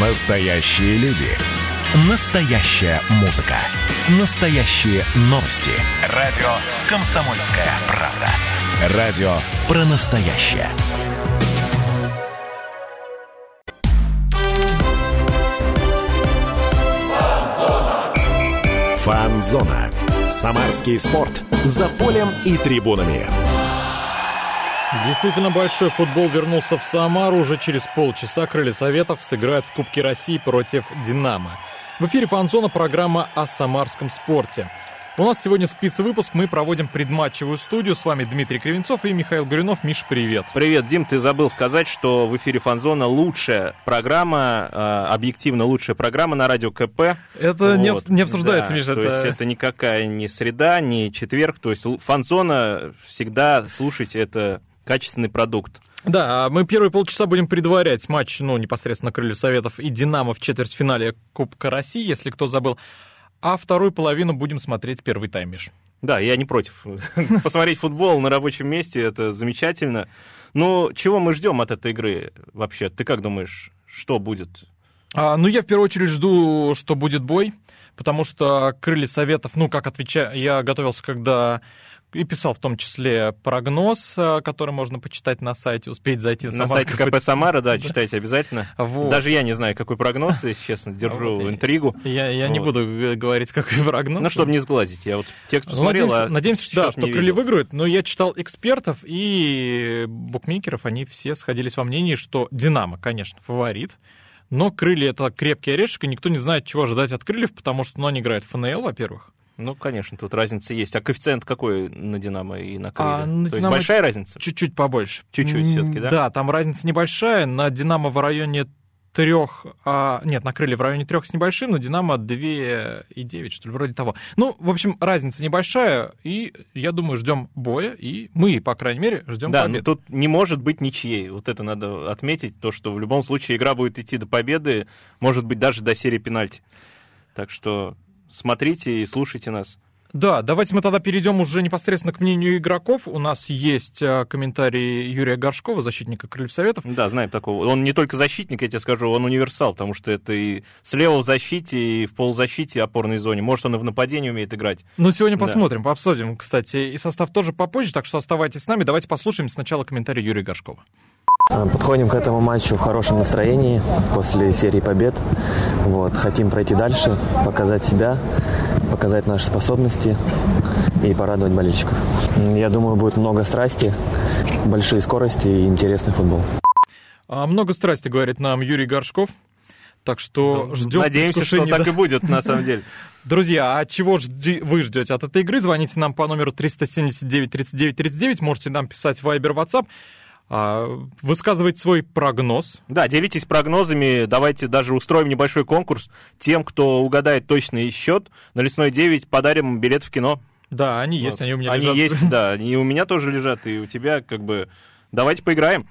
Настоящие люди. Настоящая музыка. Настоящие новости. Радио «Комсомольская правда». Радио про настоящее. Фанзона. Самарский спорт. За полем и трибунами. Действительно большой футбол вернулся в Самару. Уже через полчаса крылья Советов сыграют в Кубке России против «Динамо». В эфире «Фанзона» программа о самарском спорте. У нас сегодня спецвыпуск. Мы проводим предматчевую студию. С вами Дмитрий Кривенцов и Михаил Горюнов. Миш, привет. Привет, Дим. Ты забыл сказать, что в эфире Фанзона лучшая программа, э, объективно лучшая программа на радио КП. Это вот. не, не обсуждается, да, Миша. То это... есть это никакая не среда, не четверг. То есть Фанзона всегда слушайте, это качественный продукт. Да, а мы первые полчаса будем предварять матч, ну, непосредственно Крылья Советов и Динамо в четвертьфинале Кубка России, если кто забыл а вторую половину будем смотреть первый таймиш. Да, я не против. Посмотреть футбол на рабочем месте это замечательно. Но чего мы ждем от этой игры вообще? Ты как думаешь, что будет? А, ну, я в первую очередь жду, что будет бой, потому что крылья советов, ну, как отвечаю, я готовился, когда и писал в том числе прогноз, э, который можно почитать на сайте, успеть зайти на, на сайте КП Самара, да, читайте обязательно. Вот. Даже я не знаю, какой прогноз, если честно, держу вот. интригу. Я, я вот. не буду э, говорить, какой прогноз. Ну, чтобы не сглазить, я вот текст посмотрел, надеемся, а надеемся что, да, что крылья выиграют, но я читал экспертов и букмекеров, они все сходились во мнении, что Динамо, конечно, фаворит, но крылья — это крепкий орешек, и никто не знает, чего ожидать от крыльев, потому что ну, они играют в ФНЛ, во-первых. Ну, конечно, тут разница есть. А коэффициент какой на Динамо и на Крылья? А, на То Динамо есть большая разница? Чуть-чуть побольше. Чуть-чуть все-таки, да? Да, там разница небольшая. На Динамо в районе трех, а, нет, на крылья в районе трех с небольшим, на Динамо 2,9, что ли, вроде того. Ну, в общем, разница небольшая, и я думаю, ждем боя, и мы, по крайней мере, ждем да, победы. Да, тут не может быть ничьей. Вот это надо отметить, то, что в любом случае игра будет идти до победы, может быть, даже до серии пенальти. Так что смотрите и слушайте нас. Да, давайте мы тогда перейдем уже непосредственно к мнению игроков. У нас есть э, комментарий Юрия Горшкова, защитника Крыльев Советов. Да, знаем такого. Он не только защитник, я тебе скажу, он универсал, потому что это и слева в защите, и в полузащите опорной зоне. Может, он и в нападении умеет играть. Ну, сегодня да. посмотрим, пообсудим, кстати. И состав тоже попозже, так что оставайтесь с нами. Давайте послушаем сначала комментарий Юрия Горшкова. Э, подходим к этому матчу в хорошем настроении после серии побед. Вот, хотим пройти дальше, показать себя, показать наши способности и порадовать болельщиков. Я думаю, будет много страсти, большие скорости и интересный футбол. А много страсти, говорит нам Юрий Горшков. Так что ну, ждем. Надеемся, что так и будет, на самом деле. Друзья, а чего жди, вы ждете от этой игры? Звоните нам по номеру 379 39 39. Можете нам писать в Viber, WhatsApp. А, высказывать свой прогноз. Да, делитесь прогнозами, давайте даже устроим небольшой конкурс. Тем, кто угадает точный счет, на Лесной 9 подарим билет в кино. Да, они есть, вот. они у меня они лежат. Они есть, да, они у меня тоже лежат, и у тебя как бы... Давайте поиграем.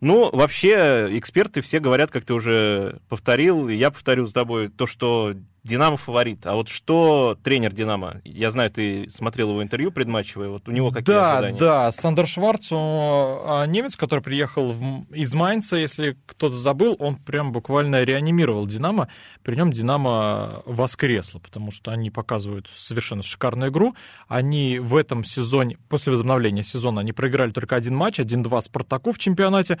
Ну, вообще, эксперты все говорят, как ты уже повторил, и я повторю с тобой, то, что Динамо фаворит. А вот что тренер Динамо? Я знаю, ты смотрел его интервью предматчевое. Вот у него какие да, ожидания? Да, Сандер Шварц, он, а, немец, который приехал в, из Майнца, если кто-то забыл, он прям буквально реанимировал Динамо. При нем Динамо воскресло, потому что они показывают совершенно шикарную игру. Они в этом сезоне, после возобновления сезона, они проиграли только один матч, 1-2 Спартаку в чемпионате.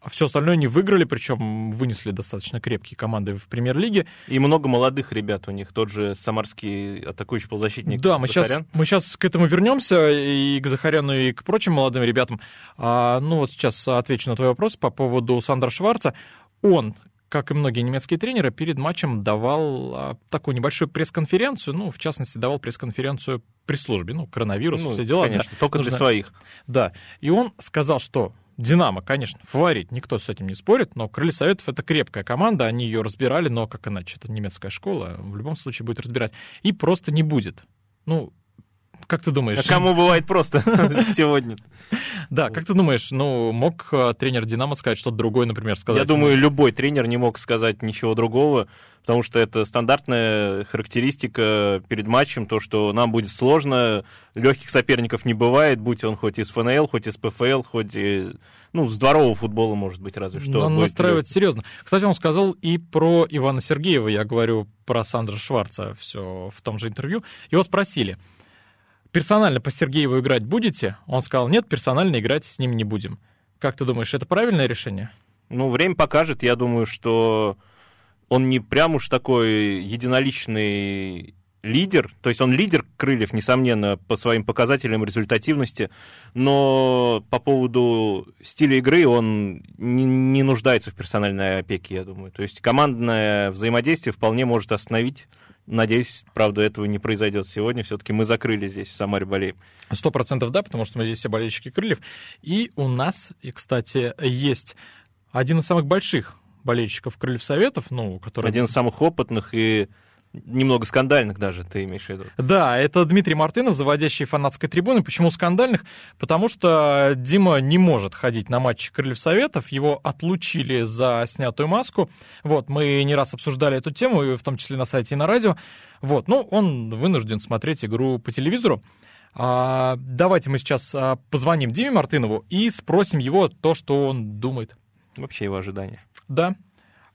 А все остальное они выиграли, причем вынесли достаточно крепкие команды в премьер-лиге. И много молодых ребят у них, тот же самарский атакующий полузащитник Да, мы сейчас, мы сейчас к этому вернемся, и к Захаряну, и к прочим молодым ребятам. А, ну вот сейчас отвечу на твой вопрос по поводу Сандра Шварца. Он, как и многие немецкие тренеры, перед матчем давал а, такую небольшую пресс-конференцию, ну, в частности, давал пресс-конференцию при службе, ну, коронавирус, ну, все дела. Конечно, да, только нужно... для своих. Да, и он сказал, что Динамо, конечно, фаворит, никто с этим не спорит, но Крылья Советов — это крепкая команда, они ее разбирали, но как иначе, это немецкая школа, в любом случае будет разбирать. И просто не будет. Ну, как ты думаешь? А кому бывает просто сегодня? Да, как ты думаешь, ну, мог э, тренер «Динамо» сказать что-то другое, например, сказать? Я думаю, любой тренер не мог сказать ничего другого, потому что это стандартная характеристика перед матчем, то, что нам будет сложно, легких соперников не бывает, будь он хоть из ФНЛ, хоть из ПФЛ, хоть и ну, с дворового футбола, может быть, разве что. Он настраивает легкий. серьезно. Кстати, он сказал и про Ивана Сергеева, я говорю про Сандра Шварца все в том же интервью. Его спросили, персонально по Сергееву играть будете? Он сказал, нет, персонально играть с ним не будем. Как ты думаешь, это правильное решение? Ну, время покажет. Я думаю, что он не прям уж такой единоличный лидер, то есть он лидер Крыльев, несомненно, по своим показателям результативности, но по поводу стиля игры он не, не нуждается в персональной опеке, я думаю. То есть командное взаимодействие вполне может остановить. Надеюсь, правда, этого не произойдет сегодня. Все-таки мы закрыли здесь, в Самаре болеем. Сто процентов да, потому что мы здесь все болельщики Крыльев. И у нас, и, кстати, есть один из самых больших болельщиков Крыльев Советов, ну, который... Один из самых опытных и немного скандальных даже, ты имеешь в виду. Да, это Дмитрий Мартынов, заводящий фанатской трибуны. Почему скандальных? Потому что Дима не может ходить на матчи Крыльев Советов, его отлучили за снятую маску. Вот, мы не раз обсуждали эту тему, в том числе на сайте и на радио. Вот, ну, он вынужден смотреть игру по телевизору. А, давайте мы сейчас а, позвоним Диме Мартынову и спросим его то, что он думает. Вообще его ожидания. Да.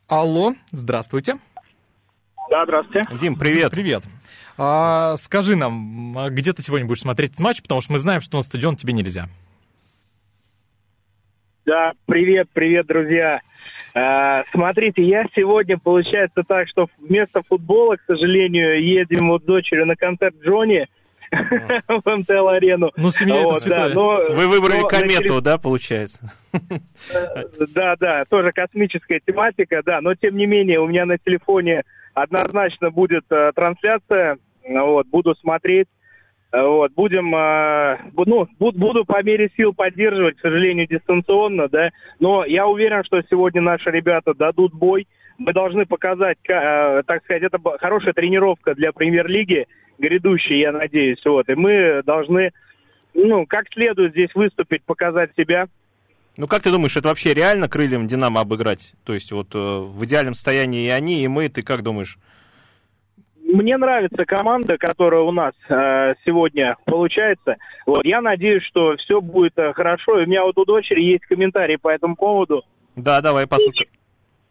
Алло, здравствуйте. Да, здравствуйте. Дим, привет. Привет. А, скажи нам, а где ты сегодня будешь смотреть этот матч, потому что мы знаем, что на стадион тебе нельзя. Да, привет, привет, друзья. А, смотрите, я сегодня, получается так, что вместо футбола, к сожалению, едем вот с дочерью на концерт Джонни в МТЛ-арену. Ну, семья это святое. Вы выбрали комету, да, получается? Да, да, тоже космическая тематика, да, но тем не менее у меня на телефоне однозначно будет э, трансляция, вот, буду смотреть, э, вот, будем, э, ну, бу- буду по мере сил поддерживать, к сожалению, дистанционно, да, но я уверен, что сегодня наши ребята дадут бой, мы должны показать, ка- э, так сказать, это хорошая тренировка для премьер-лиги грядущей, я надеюсь, вот, и мы должны, ну, как следует здесь выступить, показать себя, Ну, как ты думаешь, это вообще реально крыльям Динамо обыграть? То есть вот э, в идеальном состоянии и они, и мы, ты как думаешь? Мне нравится команда, которая у нас э, сегодня получается. Вот, я надеюсь, что все будет э, хорошо. И у меня вот у дочери есть комментарий по этому поводу. Да, давай послушаем.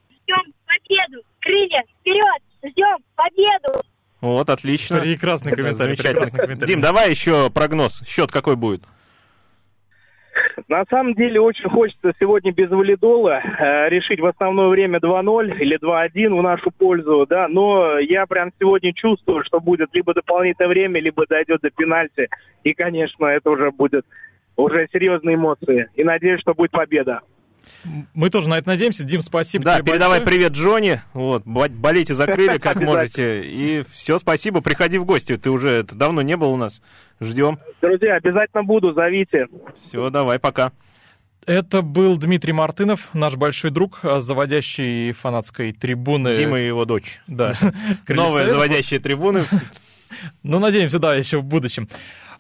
Ждем победу! Крылья вперед! Ждем победу! Вот, отлично. Прекрасный комментарий. замечательно. прекрасный комментарий. Дим, давай еще прогноз. Счет какой будет? На самом деле очень хочется сегодня без валидола э, решить в основное время 2-0 или 2-1 в нашу пользу, да, но я прям сегодня чувствую, что будет либо дополнительное время, либо дойдет до пенальти, и, конечно, это уже будет уже серьезные эмоции, и надеюсь, что будет победа. Мы тоже на это надеемся. Дим, спасибо Да, тебе передавай большое. привет Джонни. Вот, бо- болейте закрыли, как можете. И все, спасибо. Приходи в гости. Ты уже это, давно не был у нас. Ждем. Друзья, обязательно буду, зовите. Все, давай, пока. Это был Дмитрий Мартынов, наш большой друг, а, заводящий фанатской трибуны. Дима и его дочь. Да. Новые заводящие трибуны. Ну, надеемся, да, еще в будущем.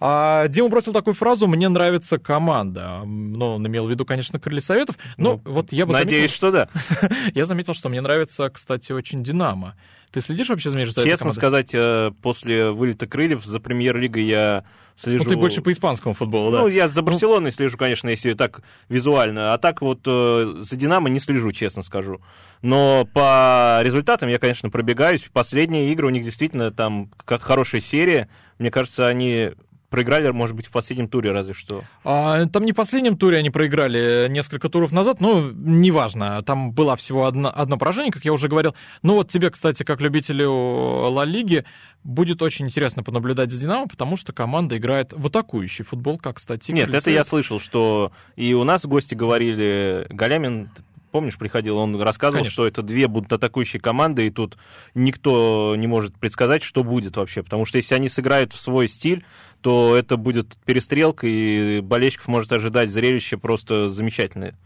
А, Дима бросил такую фразу «Мне нравится команда». Ну, он имел в виду, конечно, Крылья Советов. Но Ну, вот я бы Надеюсь, что да. заметил, я заметил, что мне нравится, кстати, очень «Динамо». Ты следишь вообще за между Честно сказать, э, после вылета крыльев за премьер-лигой я слежу... Ну, ты больше по испанскому футболу, да? Ну, я за Барселоной слежу, конечно, если так визуально. А так вот э, за Динамо не слежу, честно скажу. Но по результатам я, конечно, пробегаюсь. Последние игры у них действительно там как хорошая серия. Мне кажется, они проиграли, может быть, в последнем туре разве что. А, там не в последнем туре они проиграли несколько туров назад, но неважно. Там было всего одно, одно поражение, как я уже говорил. Ну вот тебе, кстати, как любителю Ла Лиги, будет очень интересно понаблюдать за Динамо, потому что команда играет в атакующий футбол, как, кстати, Нет, это я слышал, что и у нас гости говорили, Галямин, помнишь, приходил, он рассказывал, Конечно. что это две будут атакующие команды, и тут никто не может предсказать, что будет вообще. Потому что если они сыграют в свой стиль, то это будет перестрелка, и болельщиков может ожидать зрелище просто замечательное.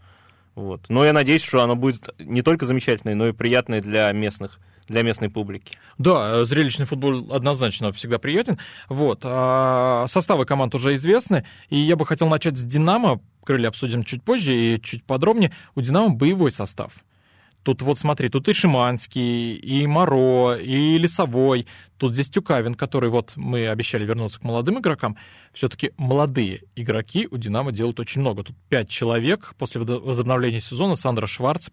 Вот. Но я надеюсь, что оно будет не только замечательное, но и приятное для местных, для местной публики. Да, зрелищный футбол однозначно всегда приятен. Вот. а составы команд уже известны, и я бы хотел начать с «Динамо». Крылья обсудим чуть позже и чуть подробнее. У «Динамо» боевой состав. Тут вот смотри, тут и Шиманский, и Моро, и Лесовой, тут здесь Тюкавин, который вот мы обещали вернуться к молодым игрокам. Все-таки молодые игроки у «Динамо» делают очень много. Тут пять человек. После возобновления сезона Сандра Шварц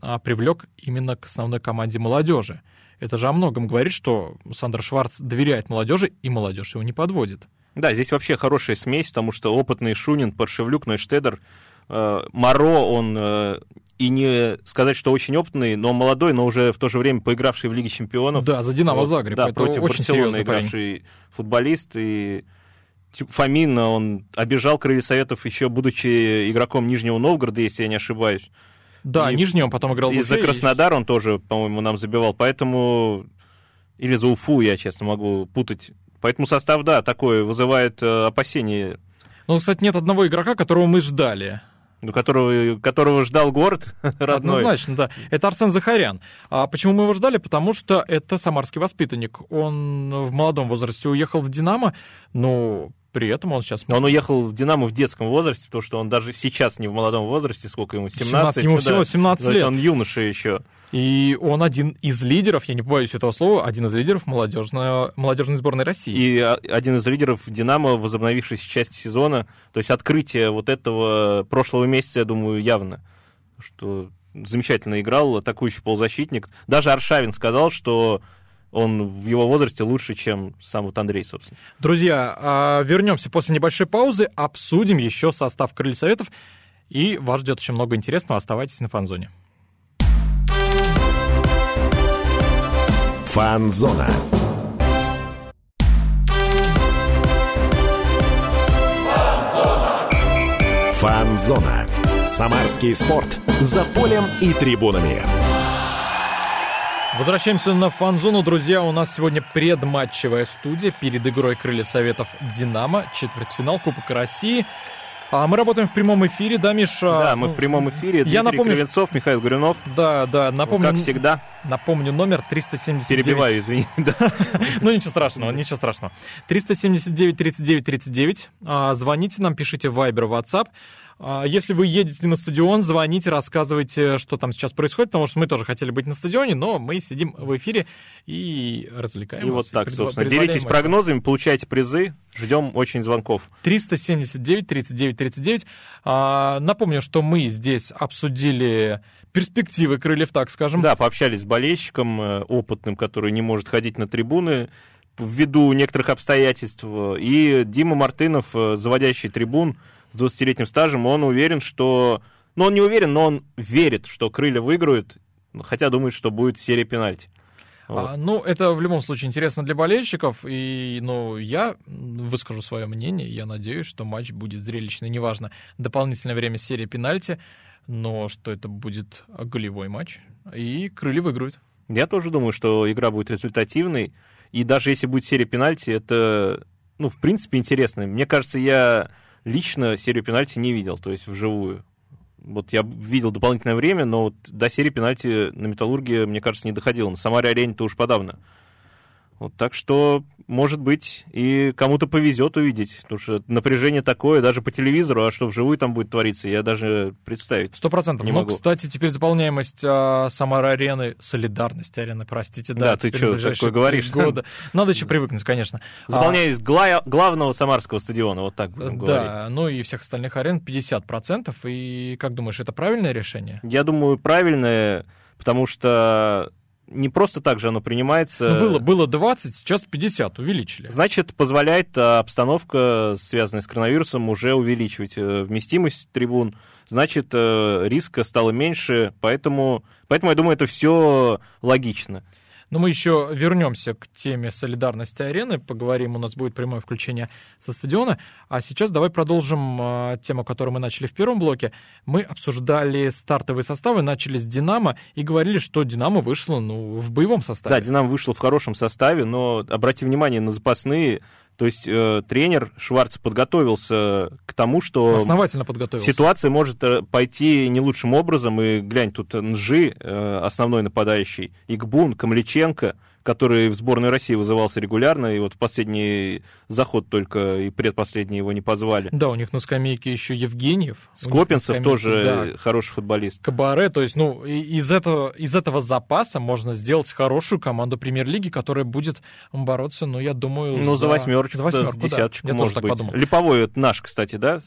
а, привлек именно к основной команде молодежи. Это же о многом говорит, что Сандер Шварц доверяет молодежи, и молодежь его не подводит. Да, здесь вообще хорошая смесь, потому что опытный Шунин, Паршевлюк, Нойштедер, Моро, он э, и не сказать, что очень опытный, но молодой, но уже в то же время поигравший в Лиге Чемпионов. Да, за Динамо Загреб. Да, Это против очень Барселоны игравший парень. футболист. И Фомин, он обижал Крылья Советов еще будучи игроком Нижнего Новгорода, если я не ошибаюсь. Да, И- Нижний он потом играл в И за Краснодар он тоже, по-моему, нам забивал. Поэтому... Или за Уфу, я, честно, могу путать. Поэтому состав, да, такой вызывает э, опасения, Ну, кстати, нет одного игрока, которого мы ждали. Ну, которого, которого ждал город родной. Однозначно, да. Это Арсен Захарян. А почему мы его ждали? Потому что это самарский воспитанник. Он в молодом возрасте уехал в «Динамо», но при этом он сейчас... Он уехал в «Динамо» в детском возрасте, потому что он даже сейчас не в молодом возрасте, сколько ему, 17? 17, ему да. всего 17 Значит, лет. он юноша еще. И он один из лидеров, я не побоюсь этого слова, один из лидеров молодежной, молодежной сборной России. И а, один из лидеров «Динамо», возобновившейся части сезона. То есть открытие вот этого прошлого месяца, я думаю, явно. Что замечательно играл, атакующий полузащитник. Даже Аршавин сказал, что он в его возрасте лучше, чем сам вот Андрей, собственно. Друзья, а, вернемся после небольшой паузы, обсудим еще состав Крылья Советов, и вас ждет еще много интересного. Оставайтесь на фанзоне. Фанзона. Фанзона. Самарский спорт. За полем и трибунами. Возвращаемся на фан-зону, друзья. У нас сегодня предматчевая студия перед игрой Крылья Советов Динамо, четвертьфинал Кубка России. А мы работаем в прямом эфире, да, Миша? да, мы Ну, в прямом эфире. Дмитрий Я напомню, Кривенцов, Михаил Гуринов. Да, да, напомню, Как всегда, напомню номер 379. перебиваю, извини. Ну, ничего страшного, ничего страшного. 379 39 39. А, Звоните нам, пишите в Viber, WhatsApp. А, Если вы едете на стадион, звоните, рассказывайте, что там сейчас происходит, потому что мы тоже хотели быть на стадионе, но мы сидим в эфире и развлекаем И вас, вот так, предва- собственно. Делитесь вас. прогнозами, получайте призы. Ждем очень звонков. 379 39 39. А, Напомню, что мы здесь обсудили перспективы крыльев, так скажем. Да, пообщались с болельщиком э, опытным, который не может ходить на трибуны ввиду некоторых обстоятельств. И Дима Мартынов, э, заводящий трибун с 20-летним стажем, он уверен, что... Ну, он не уверен, но он верит, что крылья выиграют, хотя думает, что будет серия пенальти. Вот. А, ну, это в любом случае интересно для болельщиков, и, ну, я выскажу свое мнение, я надеюсь, что матч будет зрелищный, неважно, дополнительное время серии пенальти, но что это будет голевой матч, и крылья выиграют. Я тоже думаю, что игра будет результативной. И даже если будет серия пенальти, это, ну, в принципе, интересно. Мне кажется, я лично серию пенальти не видел, то есть вживую. Вот я видел дополнительное время, но вот до серии пенальти на Металлурге, мне кажется, не доходило. На Самаре-арене-то уж подавно. Вот, так что, может быть, и кому-то повезет увидеть, потому что напряжение такое, даже по телевизору, а что вживую там будет твориться, я даже представить. Сто процентов. Не Ну, могу. кстати, теперь заполняемость а, Самара-арены, солидарность арены, простите, да. Да, ты ближайшие такое говоришь? года. Надо еще привыкнуть, конечно. А, Заполняясь гла- главного самарского стадиона, вот так будем говорить. Да, ну и всех остальных арен 50%. И как думаешь, это правильное решение? Я думаю, правильное, потому что не просто так же оно принимается. Ну, было, было 20, сейчас 50, увеличили. Значит, позволяет а, обстановка, связанная с коронавирусом, уже увеличивать э, вместимость трибун. Значит, э, риска стало меньше, поэтому, поэтому я думаю, это все логично. Но мы еще вернемся к теме солидарности арены, поговорим, у нас будет прямое включение со стадиона. А сейчас давай продолжим а, тему, которую мы начали в первом блоке. Мы обсуждали стартовые составы, начали с «Динамо» и говорили, что «Динамо» вышло ну, в боевом составе. Да, Динамо вышел в хорошем составе, но обрати внимание на запасные. То есть э, тренер Шварц подготовился к тому, что Основательно подготовился. ситуация может э, пойти не лучшим образом. И глянь, тут Нжи, э, основной нападающий, Игбун, Камличенко, который в сборной России вызывался регулярно, и вот в последний заход только и предпоследний его не позвали. Да, у них на скамейке еще Евгеньев. Скопинцев скамейке, тоже да, хороший футболист. Кабаре, то есть, ну, из этого, из этого запаса можно сделать хорошую команду премьер-лиги, которая будет бороться, ну, я думаю, Ну, за восьмерочку, за да, восьмерку, с да. десяточку, Я тоже может так быть. подумал. Липовой это наш, кстати, да?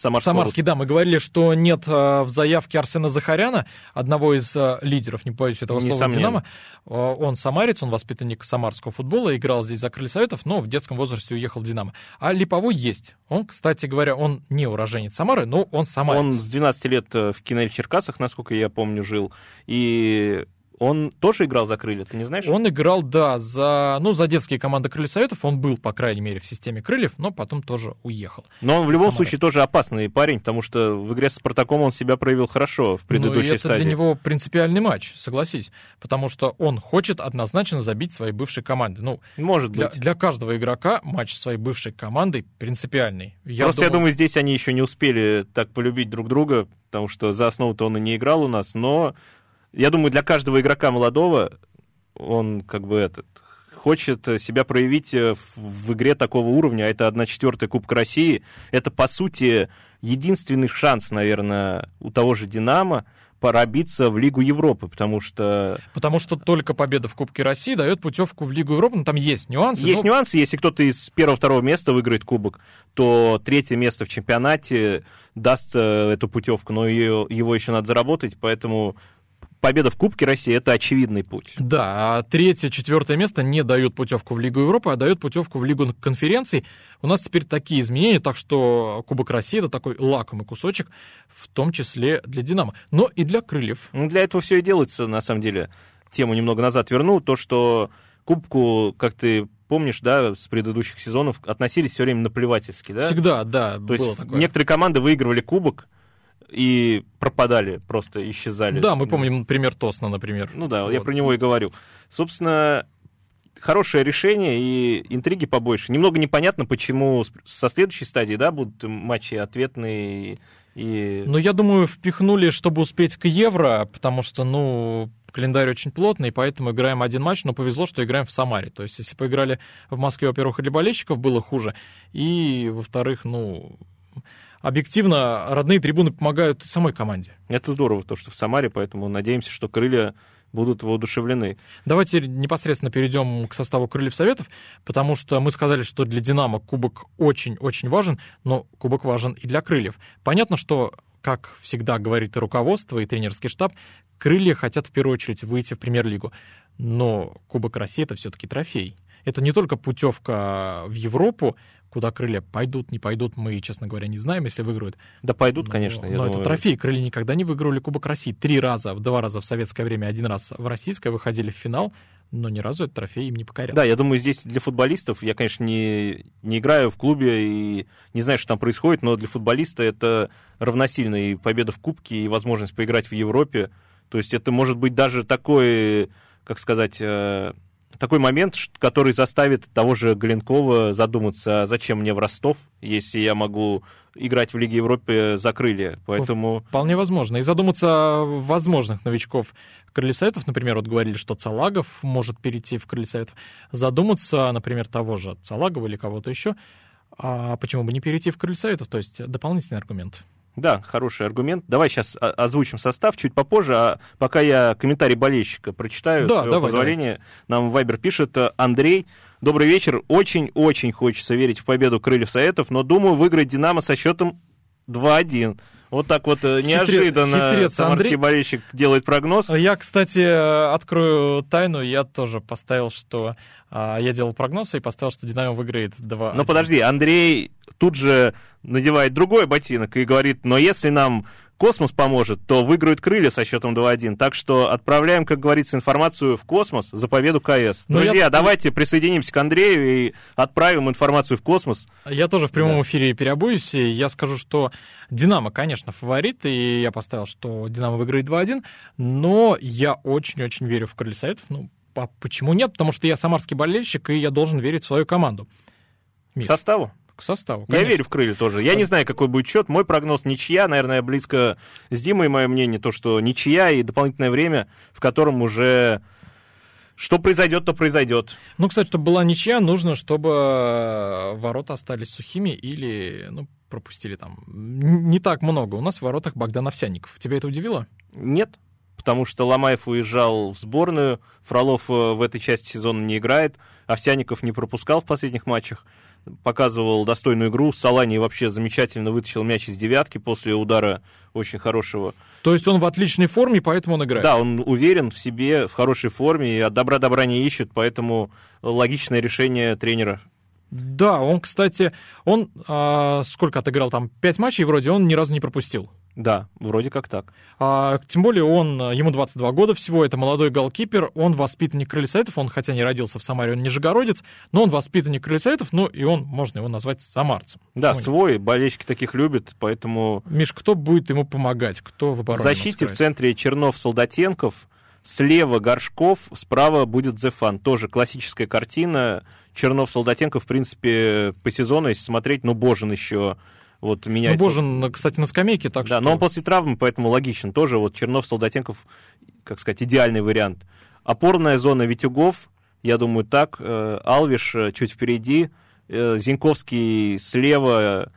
Самарского Самарский, да, мы говорили, что нет э, в заявке Арсена Захаряна, одного из э, лидеров, не боюсь этого слова, Несомненно. Динамо. Э, Он самарец, он воспитанник самарского футбола, играл здесь за крылья Советов, но в детском возрасте уехал в Динамо. А Липовой есть. Он, кстати говоря, он не уроженец Самары, но он самарец. Он с 12 лет в Кинель Черкасах, насколько я помню, жил. И он тоже играл за крылья, ты не знаешь? Он играл, да, за, ну, за детские команды Крыльев Советов. Он был, по крайней мере, в системе Крыльев, но потом тоже уехал. Но он в любом Самара. случае тоже опасный парень, потому что в игре с Спартаком он себя проявил хорошо в ну, и предыдущей это стадии. для него принципиальный матч, согласись. Потому что он хочет однозначно забить своей бывшей команды. Ну, Может для, быть. для каждого игрока матч своей бывшей командой принципиальный. Я Просто я думаю, здесь они еще не успели так полюбить друг друга, потому что за основу-то он и не играл у нас, но я думаю, для каждого игрока молодого он как бы этот хочет себя проявить э, в, в игре такого уровня, а это 1-4 Кубка России. Это, по сути, единственный шанс, наверное, у того же «Динамо» пробиться в Лигу Европы, потому что Потому что только победа в Кубке России дает путевку в Лигу Европы. Ну, там есть нюансы. Есть но- нюансы, если кто-то из первого-второго места выиграет кубок, то третье место в чемпионате даст э, эту путевку, но ее, его еще надо заработать, поэтому победа в Кубке России это очевидный путь. Да, а третье, четвертое место не дают путевку в Лигу Европы, а дают путевку в Лигу конференций. У нас теперь такие изменения, так что Кубок России это такой лакомый кусочек, в том числе для Динамо, но и для Крыльев. Ну, для этого все и делается, на самом деле. Тему немного назад верну, то, что Кубку, как ты помнишь, да, с предыдущих сезонов относились все время наплевательски, да? Всегда, да, То было есть такое. некоторые команды выигрывали кубок и пропадали, просто исчезали. Да, мы помним пример Тосна, например. Ну да, я Вот. про него и говорю. Собственно, хорошее решение и интриги побольше. Немного непонятно, почему со следующей стадии, да, будут матчи ответные и... Ну, я думаю, впихнули, чтобы успеть к Евро, потому что, ну, календарь очень плотный, поэтому играем один матч, но повезло, что играем в Самаре. То есть, если поиграли в Москве, во-первых, для болельщиков было хуже, и, во-вторых, ну, объективно, родные трибуны помогают самой команде. Это здорово, то, что в Самаре, поэтому надеемся, что крылья будут воодушевлены. Давайте непосредственно перейдем к составу Крыльев Советов, потому что мы сказали, что для Динамо Кубок очень-очень важен, но Кубок важен и для Крыльев. Понятно, что, как всегда говорит и руководство, и тренерский штаб, Крылья хотят в первую очередь выйти в Премьер-лигу. Но Кубок России — это все-таки трофей. Это не только путевка в Европу, куда крылья пойдут, не пойдут, мы, честно говоря, не знаем, если выиграют. Да пойдут, Но- конечно. Но думаю. это трофей. Крылья никогда не выигрывали Кубок России. Три раза, в два раза в советское время, один раз в российское выходили в финал, но ни разу этот трофей им не покорял. Да, я думаю, здесь для футболистов, я, конечно, не, не играю в клубе и не знаю, что там происходит, но для футболиста это равносильно и победа в Кубке, и возможность поиграть в Европе. То есть это может быть даже такой, как сказать, э, такой момент, который заставит того же Галенкова задуматься, а зачем мне в Ростов, если я могу играть в Лиге Европы за крылья. Поэтому... Вполне возможно. И задуматься о возможных новичков Крылья например, вот говорили, что Салагов может перейти в Крылья Советов. Задуматься, например, того же Салагова или кого-то еще, а почему бы не перейти в Крылья Советов? То есть дополнительный аргумент. Да, хороший аргумент. Давай сейчас о- озвучим состав чуть попозже, а пока я комментарий болельщика прочитаю, Да, с твоего давай. Нам Вайбер пишет, э, Андрей, добрый вечер, очень-очень хочется верить в победу Крыльев Советов, но думаю выиграть Динамо со счетом 2-1. Вот так вот э, неожиданно хитрец самарский Андрей. болельщик делает прогноз. Я, кстати, открою тайну. Я тоже поставил, что... а, Я делал прогноз и поставил, что Динамо выиграет 2 Но подожди, Андрей тут же надевает другой ботинок и говорит, но если нам космос поможет, то выиграют крылья со счетом 2-1. Так что отправляем, как говорится, информацию в космос за победу КС. Ну, Друзья, я- давайте присоединимся к Андрею и отправим информацию в космос. Я тоже в прямом Да. эфире переобуюсь, и я скажу, что Динамо, конечно, фаворит, и я поставил, что Динамо выиграет 2-1, но я очень-очень верю в Крылья Советов. Ну, а почему нет? Потому что я самарский болельщик, и я должен верить в свою команду. Миш, составу. К составу. Я конечно. верю в крылья тоже. Я не знаю, какой будет счет. Мой прогноз ничья. Наверное, близко с Димой мое мнение, то, что ничья и дополнительное время, в котором уже что произойдет, то произойдет. Ну, кстати, чтобы была ничья, нужно, чтобы э, ворота остались сухими или, ну, пропустили там не так много. У нас в воротах Богдан Овсянников. Тебя это удивило? Нет, потому что Ломаев уезжал в сборную, Фролов э, в этой части сезона не играет, Овсяников не пропускал в последних матчах, показывал достойную игру, Салани вообще замечательно вытащил мяч из девятки после удара очень хорошего. То есть он в отличной форме, поэтому он играет. Да, он уверен в себе, в хорошей форме, и от добра добра не ищет, поэтому логичное решение тренера. Да, он, кстати, он а, сколько отыграл там? Пять матчей вроде, он ни разу не пропустил. Да, вроде как так. А, тем более он, ему 22 года всего, это молодой голкипер, он воспитанник Крылья Советов, он хотя не родился в Самаре, он нижегородец, но он воспитанник Крылья Советов, ну и он, можно его назвать самарцем. Да, Почему свой, болельщики таких любят, поэтому нет? Миш, кто будет ему помогать? Кто в в обороне? защите ему в центре Чернов-Солдатенков, слева Горшков, справа будет Зефан. Тоже классическая картина. Чернов-Солдатенков, в принципе, по сезону, если смотреть, ну, Божин еще вот Ну, меняется. Божин, кстати, на скамейке, так да, что... но он после травмы, поэтому логичен. Тоже вот Чернов-Солдатенков, как сказать, идеальный вариант. Опорная зона Витюгов, я думаю, так. Э, Алвиш э, чуть впереди. э, Зиньковский слева,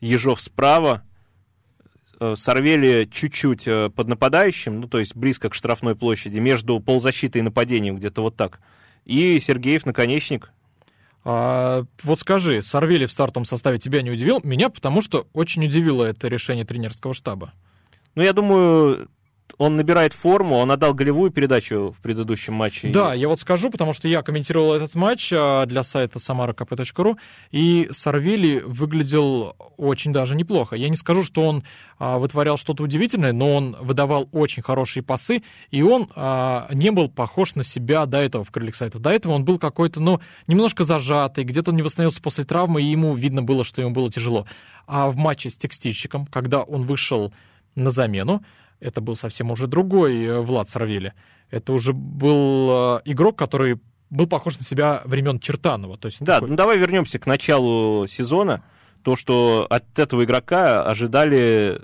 Ежов справа. Сорвели чуть-чуть под нападающим, ну, то есть близко к штрафной площади, между полузащитой и нападением, где-то вот так. И Сергеев наконечник. А, вот скажи, Сорвели в стартовом составе тебя не удивил? Меня, потому что очень удивило это решение тренерского штаба. Ну, я думаю, он набирает форму, он отдал голевую передачу в предыдущем матче. Да, я вот скажу, потому что я комментировал этот матч а, для сайта samarakp.ru, и Сорвели выглядел очень даже неплохо. Я не скажу, что он а, вытворял что-то удивительное, но он выдавал очень хорошие пасы, и он а, не был похож на себя до этого в крыльях сайтов. До этого он был какой-то, ну, немножко зажатый, где-то он не восстановился после травмы, и ему видно было, что ему было тяжело. А в матче с текстильщиком, когда он вышел на замену, это был совсем уже другой э, Влад Сорвели. Это уже был э, игрок, который был похож на себя времен Чертанова. То есть Да, такой- ну давай вернемся к началу сезона. То, что от этого игрока ожидали,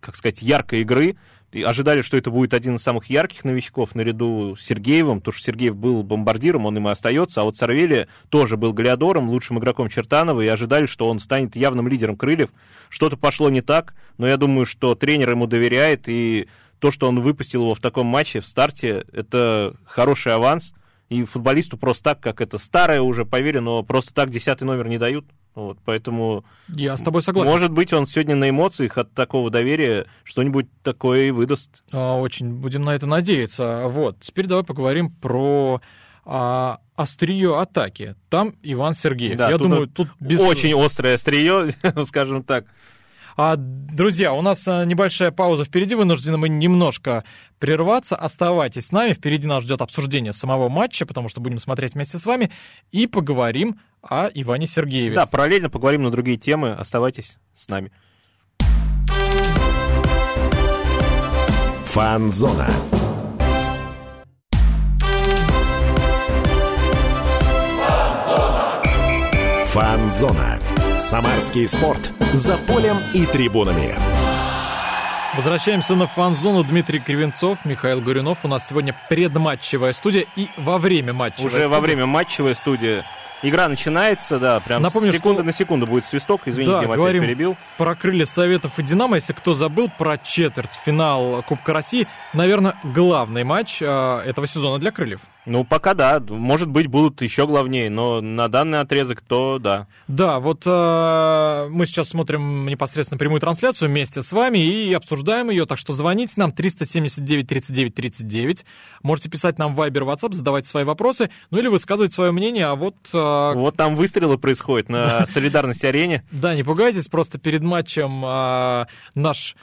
как сказать, яркой игры. И ожидали, что это будет один из самых ярких новичков наряду с Сергеевым, потому что Сергеев был бомбардиром, он им и остается, а вот Сорвели тоже был Галиадором, лучшим игроком Чертанова, и ожидали, что он станет явным лидером крыльев. Что-то пошло не так, но я думаю, что тренер ему доверяет, и то, что он выпустил его в таком матче, в старте, это хороший аванс. И футболисту просто так, как это старое уже, поверь, но просто так десятый номер не дают. Вот, поэтому, Я с тобой согласен. может быть, он сегодня на эмоциях от такого доверия что-нибудь такое и выдаст. А, Очень будем на это надеяться. Вот. Теперь давай поговорим про а, острие атаки. Там Иван Сергеев. Да, Я тут думаю, тут без... Очень острое острие, скажем так. А, друзья, у нас а, небольшая пауза впереди, вынуждены мы немножко прерваться. Оставайтесь с нами, впереди нас ждет обсуждение самого матча, потому что будем смотреть вместе с вами, и поговорим о Иване Сергееве. Да, параллельно поговорим на другие темы. Оставайтесь с нами. Фанзона. Фанзона. Самарский спорт. За полем и трибунами. Возвращаемся на фан-зону. Дмитрий Кривенцов, Михаил Горюнов. У нас сегодня предматчевая студия и во время матча. Уже во время матчевой студии игра начинается, да, прям Напомню, с секунды что- на секунду будет свисток. Извините, Да, Дима, опять говорим перебил. про крылья Советов и Динамо. Если кто забыл, про четвертьфинал Кубка России. Наверное, главный матч а, этого сезона для крыльев. Ну, пока да. Может быть, будут еще главнее, но на данный отрезок то да. Да, вот э, мы сейчас смотрим непосредственно прямую трансляцию вместе с вами и обсуждаем ее, так что звоните нам 379 39 39. Можете писать нам в Viber, WhatsApp, задавать свои вопросы, ну или высказывать свое мнение, а вот... э, Вот там выстрелы происходят на солидарности арене. Да, не пугайтесь, просто перед матчем а, наш,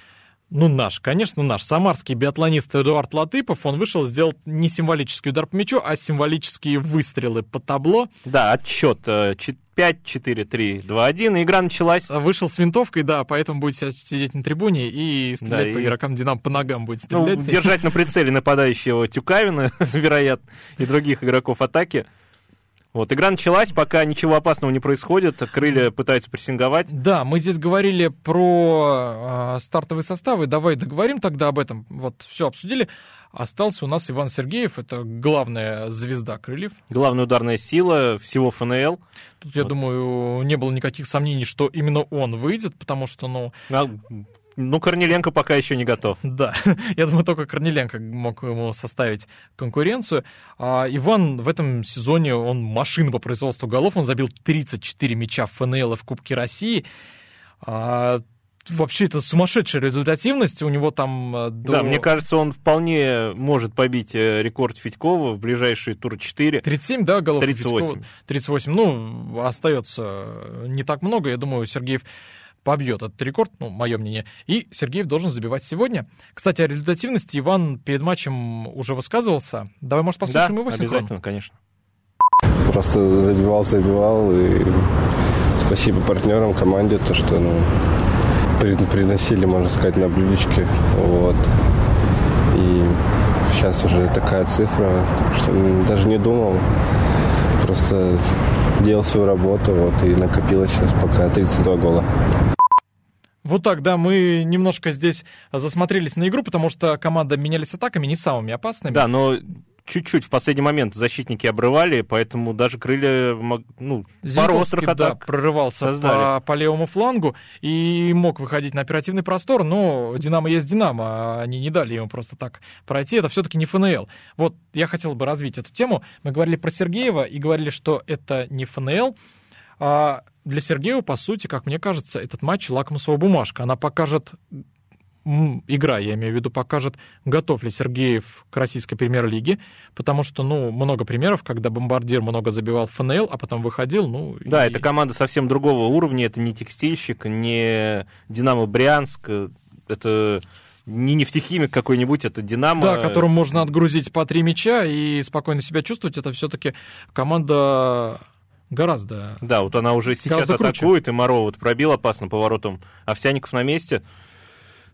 ну наш, конечно наш, самарский биатлонист Эдуард Латыпов, он вышел, сделал не символический удар по мячу, а символические выстрелы по табло. Да, отчет э, чет- 5, 4, 3, 2, 1. и Игра началась. А Вышел с винтовкой, да, поэтому будет сидеть на трибуне и стрелять Да, по и- игрокам Динамо по ногам будет Ну, стрелять. держать на прицеле нападающего Тюкавина, вероятно, и других игроков атаки. Вот, игра началась, пока ничего опасного не происходит, крылья пытаются прессинговать. Да, мы здесь говорили про э, стартовые составы. Давай договорим тогда об этом. Вот все обсудили. Остался у нас Иван Сергеев, это главная звезда крыльев. Главная ударная сила всего ФНЛ. Тут, я Вот. думаю, не было никаких сомнений, что именно он выйдет, потому что, ну, А, Ну, Корниленко пока еще не готов. да, я думаю, только Корнеленко мог ему составить конкуренцию. А Иван в этом сезоне, он машина по производству голов, он забил 34 мяча в ФНЛ и в Кубке России. А, вообще, это сумасшедшая результативность, у него там... э, до- Да, мне кажется, он вполне может побить э, рекорд Федькова в ближайшие тур 4. 37, да, голов? 38. Витькова? 38. Ну, остается не так много. Я думаю, Сергеев побьет этот рекорд, ну, мое мнение. И Сергеев должен забивать сегодня. Кстати, о результативности Иван перед матчем уже высказывался. Давай, может, Да, послушаем его синхрон? обязательно, конечно. Просто забивал, забивал. И спасибо партнерам, команде, то, что ну, при- приносили, можно сказать, на блюдечке. Вот. И сейчас уже такая цифра, что даже не думал. Просто делал свою работу, вот, и накопилось сейчас пока 32 гола. Вот так, да, мы немножко здесь засмотрелись на игру, потому что команда менялись атаками не самыми опасными. Да, но чуть-чуть в последний момент защитники обрывали, поэтому даже крылья, ну, пару острых да, атак прорывался создали. по, по левому флангу и мог выходить на оперативный простор, но Динамо есть Динамо, а они не дали ему просто так пройти. Это все-таки не ФНЛ. Вот я хотел бы развить эту тему. Мы говорили про Сергеева и говорили, что это не ФНЛ. А для Сергеева, по сути, как мне кажется, этот матч лакмусовая бумажка. Она покажет игра, я имею в виду, покажет, готов ли Сергеев к российской премьер-лиге, потому что, ну, много примеров, когда бомбардир много забивал ФНЛ, а потом выходил, ну... Да, и- это команда совсем другого уровня, это не текстильщик, не Динамо Брянск, это не нефтехимик какой-нибудь, это Динамо. Да, которым можно отгрузить по три мяча и спокойно себя чувствовать. Это все-таки команда гораздо... Да, вот она уже сейчас Гораздо круче. атакует, и Моро вот пробил опасно поворотом, Овсяников на месте.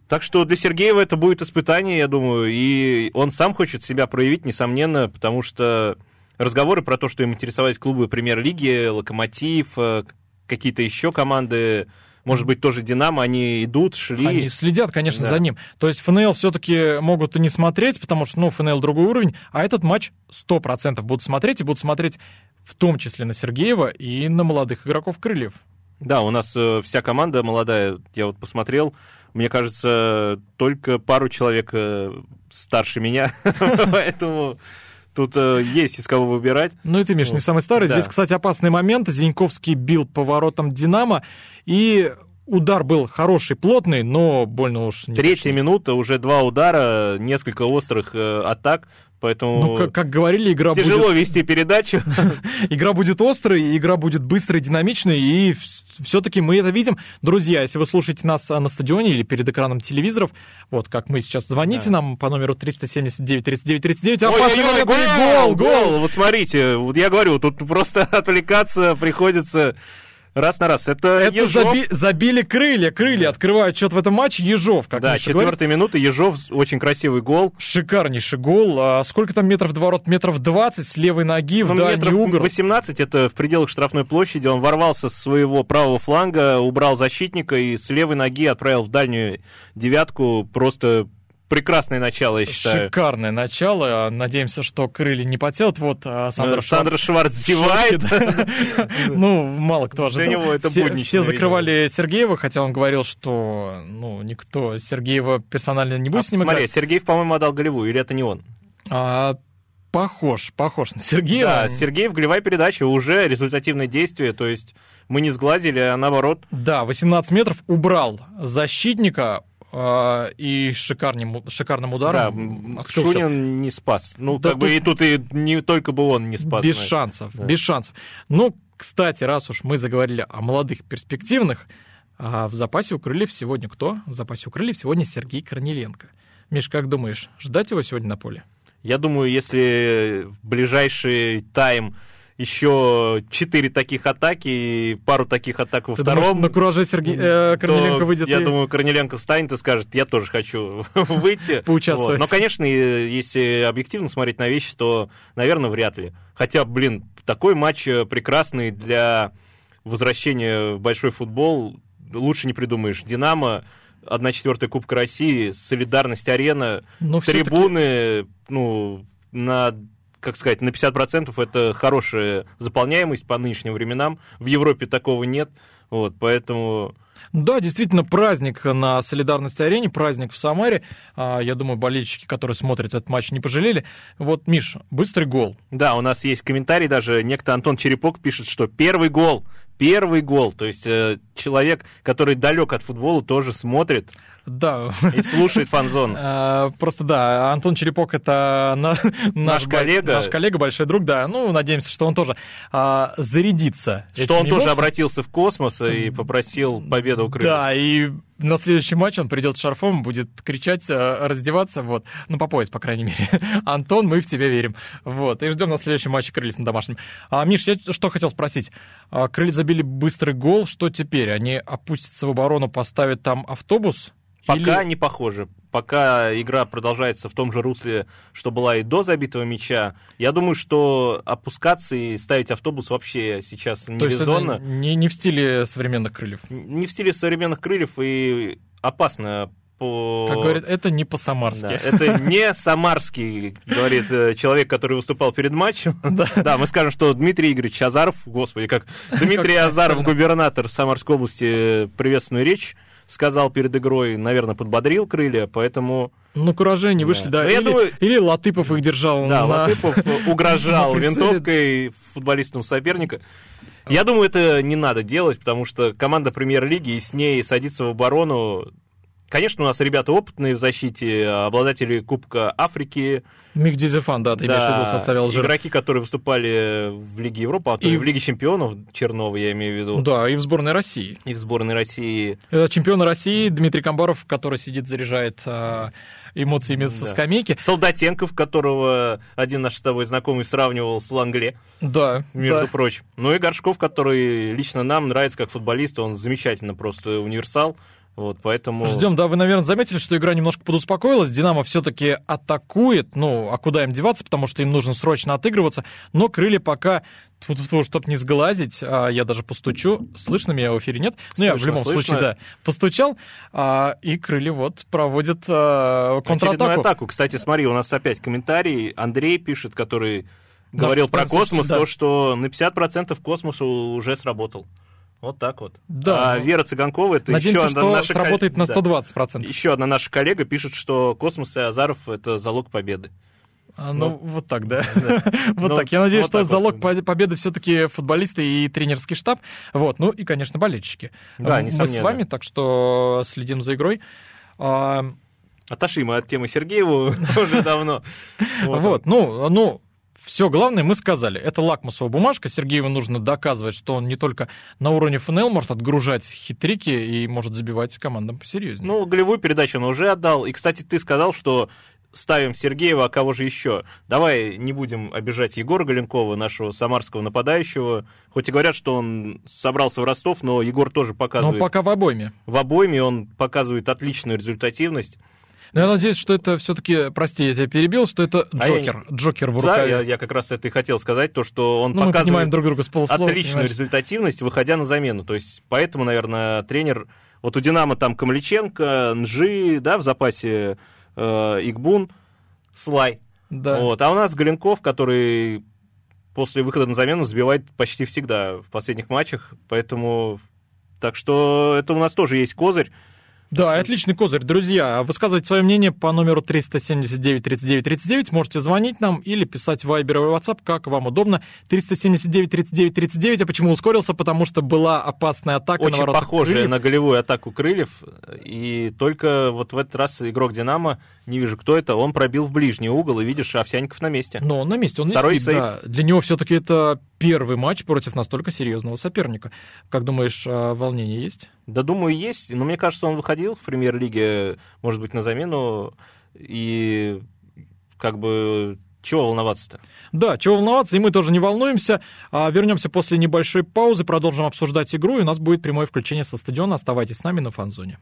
Так что для Сергеева это будет испытание, я думаю, и он сам хочет себя проявить, несомненно, потому что разговоры про то, что им интересовались клубы премьер-лиги, Локомотив, э, какие-то еще команды, может быть, тоже Динамо, они идут, шли. Они следят, конечно, Да. за ним. То есть ФНЛ все-таки могут и не смотреть, потому что, ну, ФНЛ другой уровень, а этот матч 100% будут смотреть, и будут смотреть в том числе на Сергеева и на молодых игроков Крыльев. Да, у нас э, вся команда молодая, я вот посмотрел, мне кажется, только пару человек э, старше меня, поэтому тут э, есть из кого выбирать. Ну и ты, Миш, не самый старый. Да. Здесь, кстати, опасный момент. Зиньковский бил поворотом Динамо, и удар был хороший, плотный, но больно уж не Третья минута, уже два удара, несколько острых э, атак, поэтому Ну, как, как говорили, игра тяжело будет... вести передачу. Игра будет острой, игра будет быстрой, динамичной, и все-таки мы это видим. Друзья, если вы слушаете нас а, на стадионе или перед экраном телевизоров, вот как мы сейчас, звоните Да. нам по номеру 379 39 39. Ой, и гол, гол! Вот смотрите, вот я говорю, тут просто отвлекаться приходится раз на раз. Это, Это Ежов. заби- забили крылья, крылья открывают счет в этом матче. Ежов, как Да, четвертая минута, Ежов, очень красивый гол. Шикарнейший гол. А сколько там метров до ворот? Метров 20 с левой ноги в Ну, дальний метров угол. 18, это в пределах штрафной площади. Он ворвался с своего правого фланга, убрал защитника и с левой ноги отправил в дальнюю девятку. Просто прекрасное начало, я считаю. Шикарное начало. Надеемся, что крылья не потелят. Вот а, Сандра Э, Сандра Шварц зевает. Ну, мало кто ожидал. него это все, закрывали Сергеева, хотя он говорил, что ну, никто Сергеева персонально не будет с ним А, Смотри, играть. Сергеев, по-моему, отдал голевую, или это не он? А, похож, похож на Сергеева. Да, Сергеев, голевая передача, уже результативное действие, то есть мы не сглазили, а наоборот. Да, 18 метров убрал защитника а, и шикарным, шикарным Да, ударом открыл всё. Шунин не спас. Ну, Да как бы тут- и тут и не только бы он не спас. без шансов, Да. без шансов. Ну, кстати, раз уж мы заговорили о молодых перспективных, а в запасе у Крыльев сегодня кто? В запасе у Крыльев сегодня Сергей Корнеленко. Миш, как думаешь, ждать его сегодня на поле? Я думаю, если в ближайший тайм еще четыре таких атаки и пару таких атак во Ты думаешь, втором, на кураже Сергей э, то, Корнеленко выйдет я и- думаю, Корнеленко встанет и скажет, я тоже хочу выйти. Поучаствовать. Вот. Но, конечно, если объективно смотреть на вещи, то, наверное, вряд ли. Хотя, блин, такой матч э, прекрасный для возвращения в большой футбол. Лучше не придумаешь. «Динамо» 1 четвертая Кубка России, солидарность арена, Но всё-таки- трибуны, ну, на, как сказать, на 50% это хорошая заполняемость по нынешним временам. В Европе такого нет. Вот, поэтому Да, действительно, праздник на Солидарности арене, праздник в Самаре. А, Я думаю, болельщики, которые смотрят этот матч, не пожалели. Вот, Миш, быстрый гол. Да, у нас есть комментарий даже. Некто Антон Черепок пишет, что первый гол, первый гол. То есть э, человек, который далек от футбола, тоже смотрит Да, и слушает фанзон. А, Просто да, Антон Черепок это на- наш, бо- коллега. наш коллега, большой друг, да. Ну, надеемся, что он тоже а, зарядится. Что он тоже эмоциями. обратился в космос и попросил победу Украины. Да, и на следующий матч он придет с шарфом, будет кричать, э, раздеваться, вот, ну, по пояс, по крайней мере. Антон, мы в тебя верим. Вот, и ждем на следующем матче Крыльев на домашнем. А, Миш, я что хотел спросить. А, Крылья забили быстрый гол, что теперь? Они опустятся в оборону, поставят там автобус? Пока Или- не похоже. Пока игра продолжается в том же русле, что была и до забитого мяча, я думаю, что опускаться и ставить автобус вообще сейчас не То есть это резонно. не, не в стиле современных крыльев. Не в стиле современных крыльев и опасно по... Как говорят, это не Да, по-самарски. это не самарский, говорит э, человек, который выступал перед матчем. Да. мы скажем, что Дмитрий Игоревич Азаров, господи, как Дмитрий Как Азаров, губернатор Самарской области, э, приветственную речь сказал перед игрой, наверное, подбодрил крылья, поэтому, Ну, куражи не Да. вышли, да. Ну, я или, думаю- или Латыпов их держал да, на... Латыпов угрожал винтовкой футболистам соперника. Я думаю, это не надо делать, потому что команда премьер-лиги и с ней садиться в оборону. Конечно, у нас ребята опытные в защите, обладатели Кубка Африки, Миг Дизефан, да, ты имеешь в виду, составил жир. игроки, которые выступали в Лиге Европы, а то И- и в Лиге Чемпионов Чернова, я имею в виду, Да, и в сборной России. и в сборной России. Это чемпион России Дмитрий Камбаров, который сидит, заряжает а, эмоциями со Да. скамейки. Солдатенков, которого один наш с тобой знакомый сравнивал с Лангле, Да, между да. прочим. Ну и Горшков, который лично нам нравится как футболист, он замечательно просто универсал. Вот, поэтому... Ждем, да, вы, наверное, заметили, что игра немножко подуспокоилась. Динамо все-таки атакует. Ну, а куда им деваться, потому что им нужно срочно отыгрываться. Но крылья пока, чтобы не сглазить, а, я даже постучу. Слышно меня в эфире, нет? Ну, я в любом слышно. случае, да, постучал. а, и крылья вот проводят а, Очередную контратаку. атаку. Кстати, смотри, у нас опять комментарий. Андрей пишет, который Наш говорил про постоянный космос, да. то, что на 50% космос уже сработал. Вот так вот. Да, а ну, Вера Цыганкова, это Надеемся, еще одна наша... сработает кол- на да. 120%. Еще одна наша коллега пишет, что космос и Азаров это залог победы. А, ну, Ну, вот так, да. да. Вот Ну, так. Я надеюсь, вот что вот. залог по- победы все-таки футболисты и тренерский штаб. Вот. Ну и, конечно, болельщики. Да, Мы с вами, так что следим за игрой. А, Отошли мы от темы Сергеева уже давно. Вот, ну, ну, все главное мы сказали. Это лакмусовая бумажка. Сергееву нужно доказывать, что он не только на уровне ФНЛ может отгружать хитрики и может забивать командам посерьезнее. Ну, голевую передачу он уже отдал. И, кстати, ты сказал, что ставим Сергеева, а кого же еще? Давай не будем обижать Егора Галенкова, нашего самарского нападающего. Хоть и говорят, что он собрался в Ростов, но Егор тоже Но показывает... пока в обойме. В обойме он показывает отличную результативность. Но я надеюсь, что это все-таки, прости, я тебя перебил, что это А я Джокер. Джокер в Да, рукаве. я, я как раз это и хотел сказать, то, что он Ну, мы понимаем показывает друг друга с полуслова. отличную понимаешь? результативность, выходя на замену. То есть, поэтому, наверное, тренер... Вот у «Динамо» там Камличенко, Нжи, да, в запасе э, Игбун, Слай. Да. Вот. А у нас Галенков, который после выхода на замену забивает почти всегда в последних матчах, поэтому... Так что это у нас тоже есть козырь. Да, отличный козырь. Друзья, высказывайте свое мнение по номеру 379 39 39. Можете звонить нам или писать в Viber и WhatsApp, как вам удобно. 379 39 39. А почему ускорился? Потому что была опасная атака на Очень ворота похожая Крыльев. на голевую атаку крыльев. И только вот в этот раз игрок Динамо, не вижу, кто это, он пробил в ближний угол, и видишь, Овсянников на месте. Но он на месте, он не Второй спит, сейф. да. Для него все-таки это первый матч против настолько серьезного соперника. Как думаешь, а, волнение есть? Да, думаю, есть. Но мне кажется, он выходил в премьер-лиге, может быть, на замену. И как бы чего волноваться-то? Да, чего волноваться, и мы тоже не волнуемся. А, Вернемся после небольшой паузы, продолжим обсуждать игру, и у нас будет прямое включение со стадиона. Оставайтесь с нами на фан-зоне.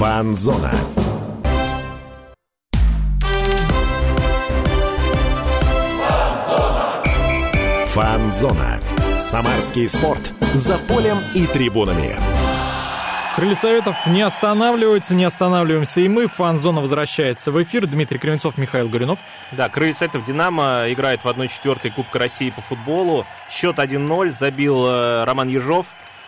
Фанзона. Фанзона. Самарский спорт. За полем и трибунами. Крылья Советов не останавливаются, не останавливаемся и мы. Фан-зона возвращается в эфир. Дмитрий Кривенцов, Михаил Горюнов. Да, Крылья Советов «Динамо» играет в 1-4 Кубка России по футболу. Счет 1-0 забил э, Роман Ежов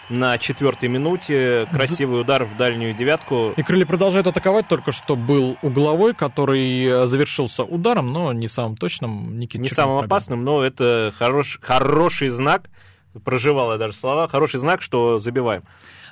на четвертой минуте. Красивый удар в дальнюю девятку. И крылья продолжают атаковать. Только что был угловой, который э, завершился ударом, но не самым точным. Никита Не Чернов самым пробил. опасным, но это хорош, хороший знак. Проживал я даже слова. Хороший знак, что забиваем.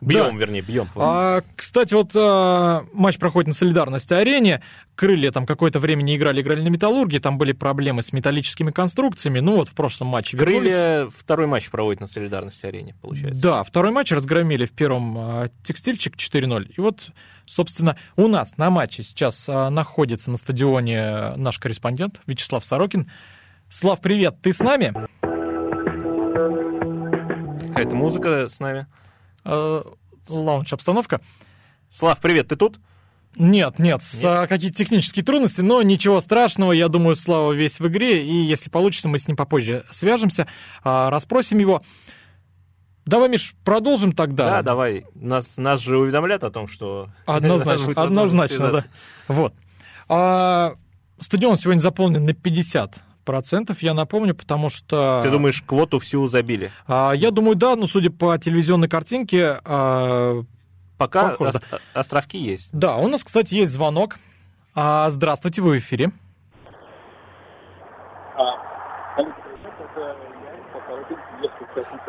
Бьем, Да. вернее, бьем. А, кстати, вот а, матч проходит на солидарности арене. Крылья там какое-то время не играли, играли на металлурге. Там были проблемы с металлическими конструкциями. Ну вот в прошлом матче вернулись. Крылья второй матч проводит на солидарности арене, получается. Да, второй матч разгромили в первом а, текстильчик 4-0. И вот, собственно, у нас на матче сейчас а, находится на стадионе наш корреспондент Вячеслав Сорокин. Слав, привет, ты с нами? Какая-то музыка с нами. Э, лаунж обстановка. Слав, привет, ты тут? Нет, нет, с- а, какие-то технические трудности, но ничего страшного. Я думаю, Слава весь в игре, и если получится, мы с ним попозже свяжемся, а, расспросим его. Давай, Миш, продолжим тогда. Да, давай. Нас, нас же уведомляют о том, что... Однозначно, однозначно, да. Вот. А, стадион сегодня заполнен на 50%, я напомню, потому что... Ты думаешь, квоту всю забили? А, я думаю, да, но судя по телевизионной картинке, а, Пока Похоже, ос- островки есть. да, у нас, кстати, есть звонок. А, здравствуйте, вы в эфире.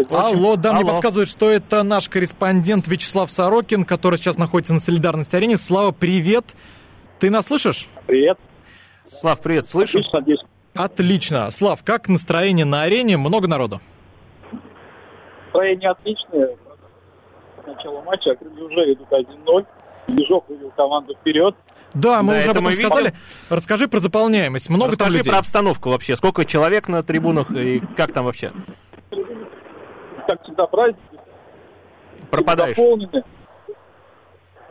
Алло, да, мне Алло. подсказывают, что это наш корреспондент Вячеслав Сорокин, который сейчас находится на солидарности арене. Слава, привет. Ты нас слышишь? Привет. Слав, привет, слышим? Отлично. Отлично. Слав, как настроение на арене? Много народу? Настроение отличное. С начала матча крылья уже идут 1-0. Ежов вывел команду вперед. Да, мы Да, уже это об этом мы видим. сказали. Расскажи про заполняемость. Много там Расскажи людей? про обстановку вообще. Сколько человек на трибунах и как там вообще? Как всегда, праздник. Пропадаешь. Заполнены.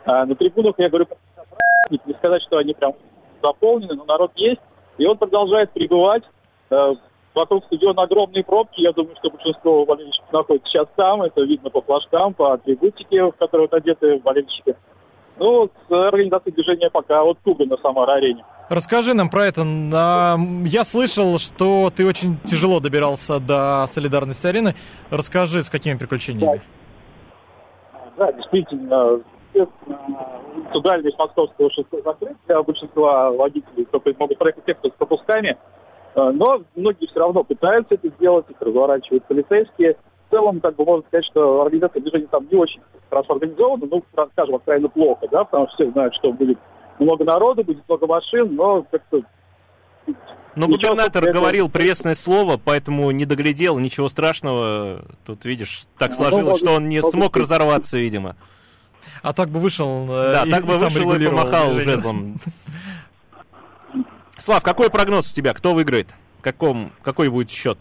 А, на трибунах, я говорю, праздник. Не сказать, что они прям заполнены, но народ есть. И он продолжает прибывать. Э, Вокруг стадиона огромные пробки. Я думаю, что большинство болельщиков находится сейчас там. Это видно по флажкам, по атрибутике, в которые вот одеты болельщики. Ну, с организацией движения пока вот туго на Самар-арене. Расскажи нам про это. На- Я слышал, что ты очень тяжело добирался до солидарности арены. Расскажи, с какими приключениями? Да, действительно, естественно, улицу дальность Московского шоссе закрыт для большинства водителей, только могут проехать те, кто с пропусками. Э, Но многие все равно пытаются это сделать, их разворачивают полицейские. В целом, как бы можно сказать, что организация движения там не очень хорошо организована, ну, скажем, откровенно плохо, да, потому что все знают, что будет много народу, будет много машин, но как-то Ну, Ничего губернатор такого. говорил приветственное слово, поэтому не доглядел, ничего страшного. Тут, видишь, так Ну, сложилось, может- что он не может смог разорваться, видимо. А так бы вышел э, Да, и- так бы и сам вышел и помахал движение. жезлом. Слав, какой прогноз у тебя? Кто выиграет? Каком, какой будет счет?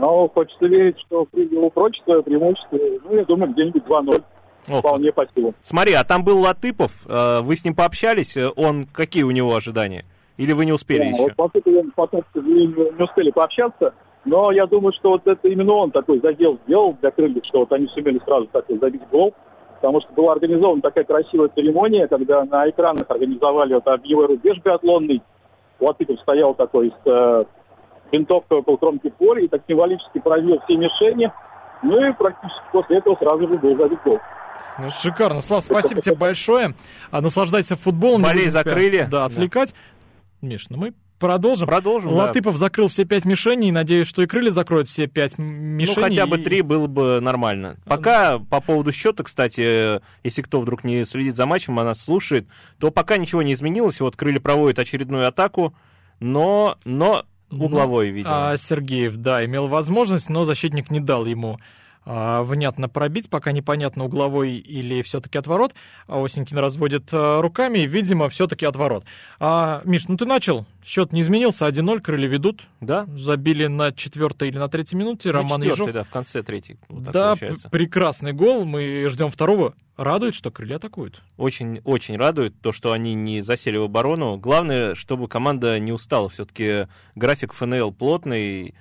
Но хочется верить, что упрочат свое преимущество. Ну, я думаю, где-нибудь 2-0 О, вполне по силам. Смотри, а там был Латыпов, э, вы с ним пообщались, он какие у него ожидания? Или вы не успели Да, еще? Вот потом, потом, к сожалению, не успели пообщаться, но я думаю, что вот это именно он такой задел сделал для крыльев, что вот они сумели сразу так вот забить гол, потому что была организована такая красивая церемония, когда на экранах организовали вот огневой рубеж биатлонный, Латыпов стоял такой с э, винтовкой около кромки поля и так символически пробил все мишени, ну и практически после этого сразу же был забит гол. Ну, Шикарно. Слав, спасибо тебе большое. А, наслаждайся футболом. Болей будем за тебя, крылья. Да, Да. отвлекать. Миш, ну мы продолжим. Продолжим, да. Латыпов закрыл все пять мишеней. Надеюсь, что и крылья закроют все пять Ну, мишеней. хотя бы и- три было бы нормально. Пока по поводу счета, кстати, если кто вдруг не следит за матчем, а нас слушает, то пока ничего не изменилось. Вот крылья проводят очередную атаку, но, но угловой, видимо. А Сергеев, да, имел возможность, но защитник не дал ему внятно пробить, пока непонятно, угловой или все-таки отворот. А Осенькин разводит а, руками, видимо, все-таки отворот. А, Миш, ну ты начал, счет не изменился, 1-0, крылья ведут. Да? Забили на четвертой или на третьей минуте, На Роман Ежов. да, в конце третьей. Вот да, прекрасный гол, мы ждем второго. Радует, что крылья атакуют. Очень, очень радует то, что они не засели в оборону. Главное, чтобы команда не устала. Все-таки график ФНЛ плотный.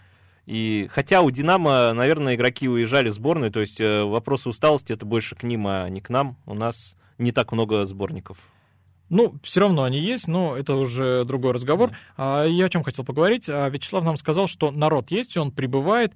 И хотя у Динамо, наверное, игроки уезжали в сборную, то есть э, вопросы усталости это больше к ним, а не к нам. У нас не так много сборников. Ну, все равно они есть, но это уже другой разговор. А, я о чем хотел поговорить. А, Вячеслав нам сказал, что народ есть, он прибывает.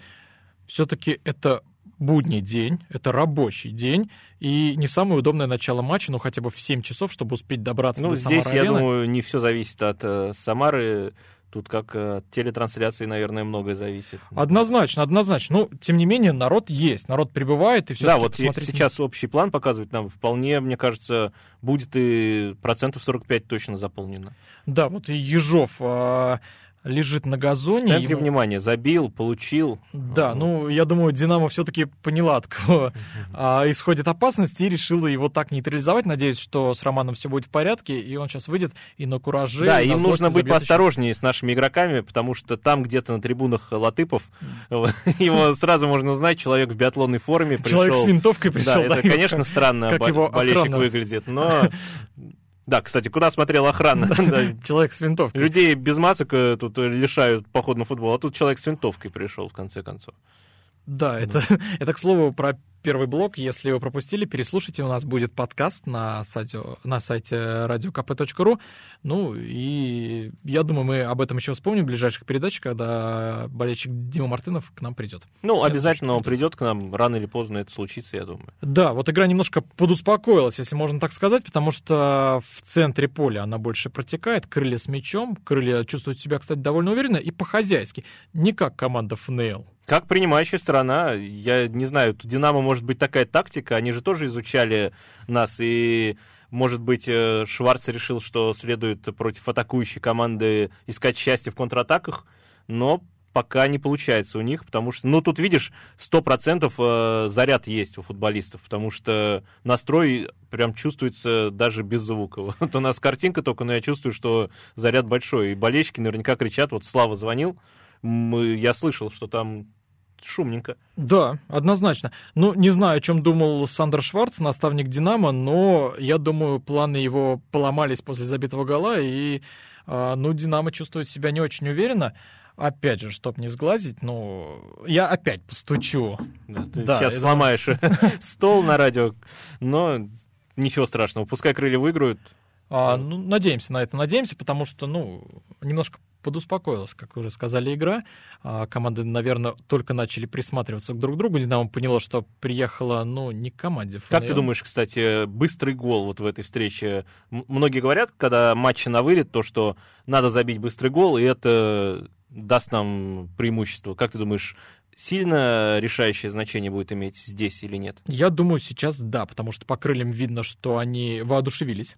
Все-таки это будний день, это рабочий день, и не самое удобное начало матча, ну хотя бы в 7 часов, чтобы успеть добраться Ну, до здесь, я думаю, не все зависит от э, Самары. Тут как э, телетрансляции, наверное, многое зависит. Однозначно, однозначно. Ну, тем не менее, народ есть, народ прибывает, и все Да, вот и сейчас общий план показывает нам, вполне, мне кажется, будет и процентов 45 точно заполнено. Да, вот и Ежов а, лежит на газоне. В центре ему- внимания забил, получил. Да, ну, я думаю, Динамо все-таки поняла, от кого а, исходит опасность, и решила его так нейтрализовать. Надеюсь, что с Романом все будет в порядке, и он сейчас выйдет и на кураже. Да, им нужно быть забьет еще. поосторожнее с нашими игроками, потому что там где-то на трибунах Латыпов, его сразу можно узнать, человек в биатлонной форме пришел. Человек с винтовкой пришел. Да, это, конечно, странно, как бо- его болельщик выглядит, но... Да, кстати, куда смотрела охрана? Человек с винтовкой. Людей без масок э, тут э, лишают похода на футбол, а тут человек с винтовкой пришел, в конце концов. Да, это, это, к слову, про первый блок. Если вы пропустили, переслушайте. У нас будет подкаст на сайте, на сайте radiokp.ru. Ну, и я думаю, мы об этом еще вспомним в ближайших передачах, когда болельщик Дима Мартынов к нам придет. Ну, Я обязательно он думаю, что придет к нам, рано или поздно это случится, я думаю. Да, вот игра немножко подуспокоилась, если можно так сказать, потому что в центре поля она больше протекает, крылья с мячом, крылья чувствуют себя, кстати, довольно уверенно и по-хозяйски, не как команда ФНЛ. Как принимающая сторона, я не знаю, у Динамо может быть такая тактика, они же тоже изучали нас, и, может быть, э, Шварц решил, что следует против атакующей команды искать счастье в контратаках, но пока не получается у них, потому что, ну, тут, видишь, 100% э, заряд есть у футболистов, потому что настрой прям чувствуется даже без звука. Вот у нас картинка только, но я чувствую, что заряд большой, и болельщики наверняка кричат, вот Слава звонил, мы- я слышал, что там шумненько. Да, однозначно. Ну, не знаю, о чем думал Сандер Шварц, наставник Динамо, но я думаю, планы его поломались после забитого гола, и, а, ну, Динамо чувствует себя не очень уверенно. Опять же, чтоб не сглазить, ну, я опять постучу. Да, ты Да, сейчас это- сломаешь стол на радио, но ничего страшного. Пускай крылья выиграют. А, ну, надеемся на это, надеемся, потому что, ну, немножко подуспокоилась, как уже сказали, игра. А, команды, наверное, только начали присматриваться друг к другу. Динамо поняла, что приехала, ну, не к команде. Как ты ФНЛ. думаешь, кстати, быстрый гол вот в этой встрече? Многие говорят, когда матчи на вылет, то, что надо забить быстрый гол, и это даст нам преимущество. Как ты думаешь, сильно решающее значение будет иметь здесь или нет? Я думаю, сейчас да, потому что по крыльям видно, что они воодушевились.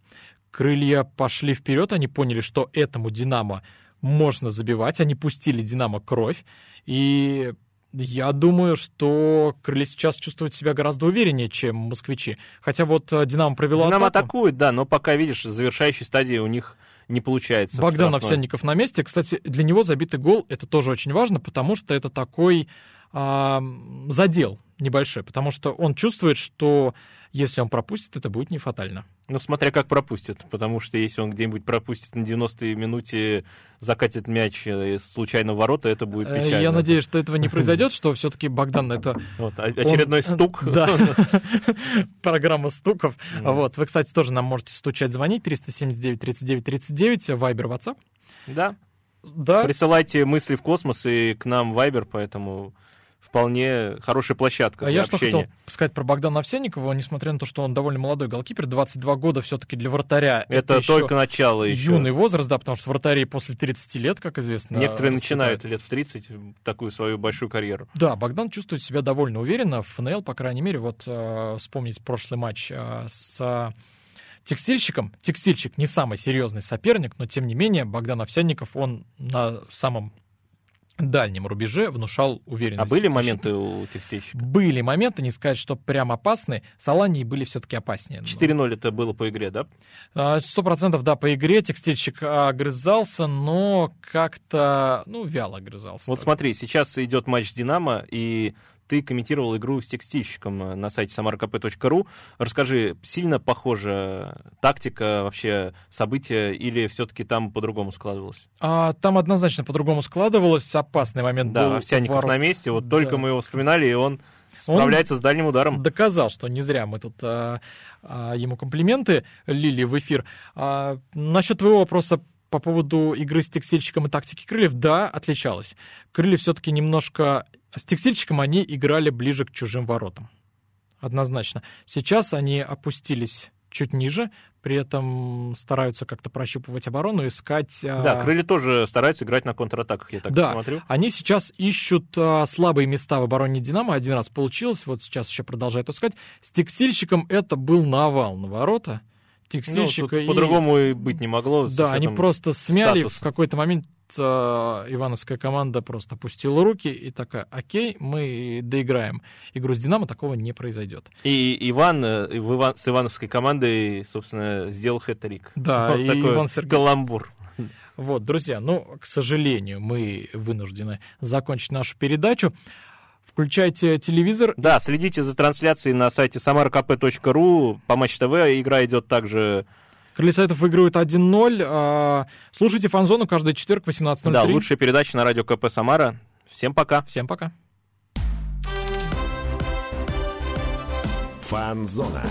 Крылья пошли вперед, они поняли, что этому Динамо можно забивать, они пустили Динамо кровь, и я думаю, что крылья сейчас чувствуют себя гораздо увереннее, чем москвичи. Хотя вот э, Динамо провело Динамо атаку. атакует, да, но пока, видишь, в завершающей стадии у них не получается. Богдан. Овсянников на месте. Кстати, для него забитый гол это тоже очень важно, потому что это такой задел небольшой, потому что он чувствует, что если он пропустит, это будет не фатально. Ну, смотря как пропустит, потому что если он где-нибудь пропустит на 90-й минуте, закатит мяч э, случайно в ворота, это будет Э, печально. Я надеюсь, что этого не произойдет, что все-таки Богдан это Вот, а- очередной Он- стук. Да. программа стуков. Вот, вы, кстати, тоже нам можете стучать, звонить 379 39 39, Вайбер, WhatsApp. Да. Да, Присылайте мысли в космос и к нам в Viber, поэтому вполне хорошая площадка А я что общения. хотел сказать про Богдана Овсянникова, несмотря на то, что он довольно молодой голкипер, 22 года все-таки для вратаря. Это, еще только начало еще. юный возраст, да, потому что вратари после 30 лет, как известно, Некоторые расцветают. начинают лет в 30 такую свою большую карьеру. Да, Богдан чувствует себя довольно уверенно. В ФНЛ, по крайней мере, вот э, вспомнить прошлый матч э, с текстильщиком. Текстильщик не самый серьезный соперник, но тем не менее Богдан Овсянников, он на самом дальнем рубеже внушал уверенность. А были моменты у текстильщика? Были моменты, не сказать, что прям опасные. С Аланией были все-таки опаснее. 4-0 это было по игре, да? А, Сто процентов, да, по игре текстильщик огрызался, но как-то, ну, вяло огрызался. Вот тоже. смотри, сейчас идет матч с Динамо, и ты комментировал игру с текстильщиком э, на сайте samarkp.ru. Расскажи, сильно похожа тактика, вообще события, или все-таки там по-другому складывалось? А, там однозначно по-другому складывалось. Опасный момент Да, был. Овсяников ворот. на месте, вот Да. только мы его вспоминали, и он справляется с дальним ударом. доказал, что не зря мы тут а, а, ему комплименты лили в эфир. А, насчет твоего вопроса по поводу игры с текстильщиком и тактики крыльев, да, отличалась. Крылья все-таки немножко... С текстильщиком они играли ближе к чужим воротам. Однозначно. Сейчас они опустились чуть ниже, при этом стараются как-то прощупывать оборону, искать... а, Да, крылья тоже стараются играть на контратаках, я так Да. смотрю. Они сейчас ищут а, слабые места в обороне Динамо. Один раз получилось, вот сейчас еще продолжают искать. С текстильщиком это был навал на ворота. Ну, Текстильщика тут и- по-другому и быть не могло. Да, они просто смяли. статуса. В какой-то момент а, ивановская команда просто опустила руки и такая, окей, мы доиграем. Игру с Динамо такого не произойдет. И Иван э, в Иван- с ивановской командой, собственно, сделал хэт-трик. Да, Вот и такой Иван Сергеевич- каламбур. Вот, друзья, ну, к сожалению, мы вынуждены закончить нашу передачу. Включайте телевизор. Да, следите за трансляцией на сайте samarkp.ru. По Матч ТВ игра идет также... Крылья Советов выигрывают 1-0. А, Слушайте фанзону каждый четверг в 18.03. Да, лучшая передача на радио КП Самара. Всем пока. Всем пока. Фанзона.